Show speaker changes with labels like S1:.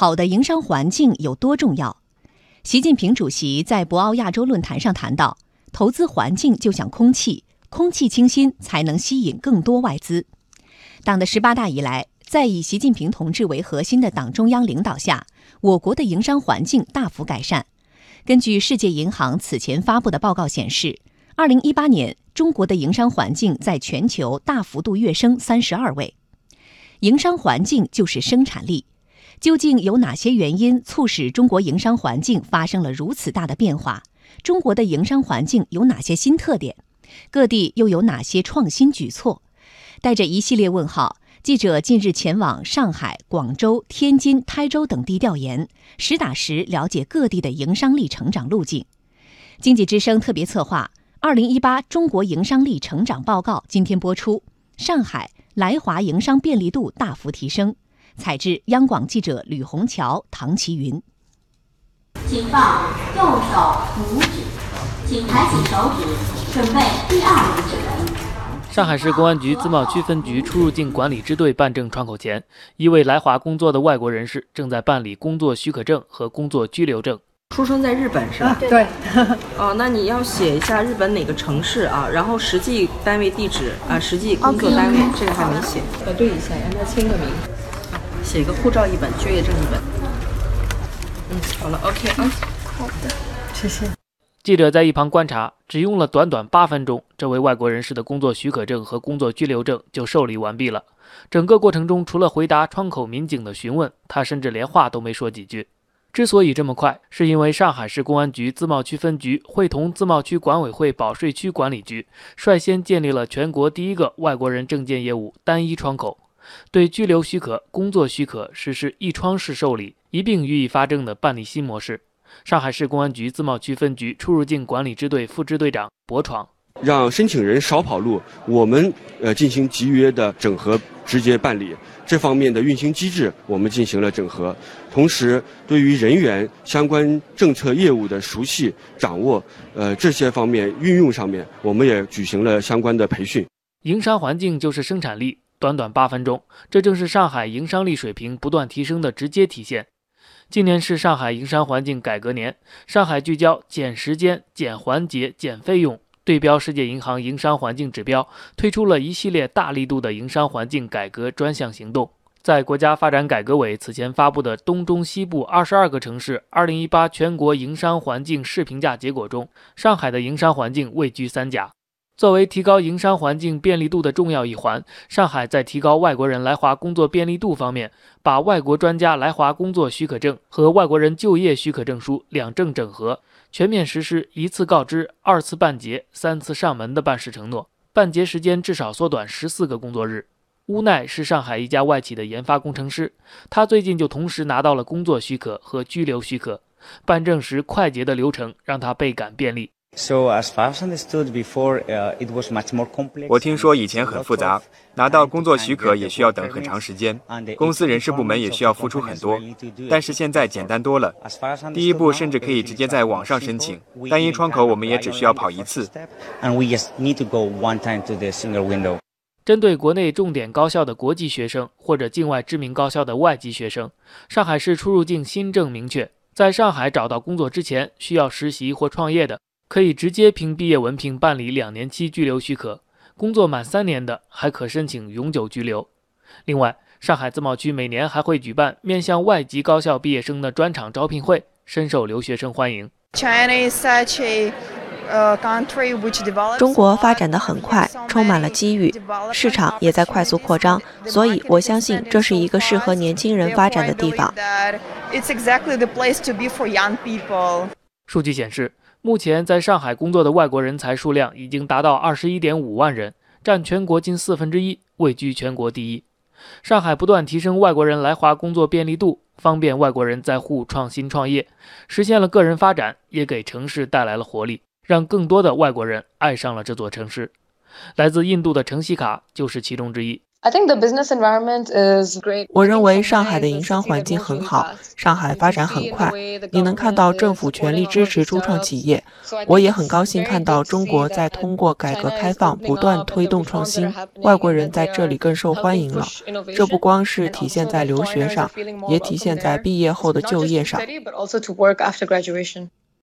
S1: 好的营商环境有多重要？习近平主席在博鳌亚洲论坛上谈到，投资环境就像空气，空气清新才能吸引更多外资。党的十八大以来，在以习近平同志为核心的党中央领导下，我国的营商环境大幅改善。根据世界银行此前发布的报告显示，二零一八年中国的营商环境在全球大幅度跃升三十二位。营商环境就是生产力。究竟有哪些原因促使中国营商环境发生了如此大的变化？中国的营商环境有哪些新特点？各地又有哪些创新举措？带着一系列问号，记者近日前往上海、广州、天津、台州等地调研，实打实了解各地的营商力成长路径。经济之声特别策划《二零一八中国营商力成长报告》今天播出。上海来华营商便利度大幅提升。采制央广记者吕红桥、唐奇云。
S2: 请放右手拇指，请抬起手指，准备第二轮指纹。
S3: 上海市公安局自贸区分局出入境管理支队办证窗口前，一位来华工作的外国人士正在办理工作许可证和工作居留证。
S4: 出生在日本是吧？
S5: 对。
S4: 哦，那你要写一下日本哪个城市啊？然后实际单位地址啊，实际工作单位这个还没写，核对一下，让他签个名。写个护照一本，就业证一本。嗯，好了，OK 啊。
S5: 好的，谢谢。
S3: 记者在一旁观察，只用了短短八分钟，这位外国人士的工作许可证和工作居留证就受理完毕了。整个过程中，除了回答窗口民警的询问，他甚至连话都没说几句。之所以这么快，是因为上海市公安局自贸区分局会同自贸区管委会保税区管理局，率先建立了全国第一个外国人证件业务单一窗口。对居留许可、工作许可实施一窗式受理，一并予以发证的办理新模式。上海市公安局自贸区分局出入境管理支队副支队长博闯，
S6: 让申请人少跑路，我们呃进行集约的整合，直接办理这方面的运行机制，我们进行了整合。同时，对于人员相关政策业务的熟悉掌握，呃这些方面运用上面，我们也举行了相关的培训。
S3: 营商环境就是生产力。短短八分钟，这正是上海营商力水平不断提升的直接体现。今年是上海营商环境改革年，上海聚焦减时间、减环节、减费用，对标世界银行营商环境指标，推出了一系列大力度的营商环境改革专项行动。在国家发展改革委此前发布的东中西部二十二个城市二零一八全国营商环境试评价结果中，上海的营商环境位居三甲。作为提高营商环境便利度的重要一环，上海在提高外国人来华工作便利度方面，把外国专家来华工作许可证和外国人就业许可证书两证整合，全面实施一次告知、二次办结、三次上门的办事承诺，办结时间至少缩短十四个工作日。乌奈是上海一家外企的研发工程师，他最近就同时拿到了工作许可和居留许可，办证时快捷的流程让他倍感便利。
S7: 我听说以前很复杂，拿到工作许可也需要等很长时间，公司人事部门也需要付出很多。但是现在简单多了，第一步甚至可以直接在网上申请，单一窗口我们也只需要跑一次。
S3: 针对国内重点高校的国际学生或者境外知名高校的外籍学生，上海市出入境新政明确，在上海找到工作之前需要实习或创业的。可以直接凭毕业文凭办理两年期居留许可，工作满三年的还可申请永久居留。另外，上海自贸区每年还会举办面向外籍高校毕业生的专场招聘会，深受留学生欢迎。
S8: 中国发展的很快，充满了机遇，市场也在快速扩张，所以我相信这是一个适合年轻人发展的地方。
S3: 数据显示。目前在上海工作的外国人才数量已经达到二十一点五万人，占全国近四分之一，位居全国第一。上海不断提升外国人来华工作便利度，方便外国人在沪创新创业，实现了个人发展，也给城市带来了活力，让更多的外国人爱上了这座城市。来自印度的程西卡就是其中之一。
S8: 我认为上海的营商环境很好，上海发展很快。你能看到政府全力支持初创企业，我也很高兴看到中国在通过改革开放不断推动创新，外国人在这里更受欢迎了。这不光是体现在留学上，也体现在毕业后的就业上。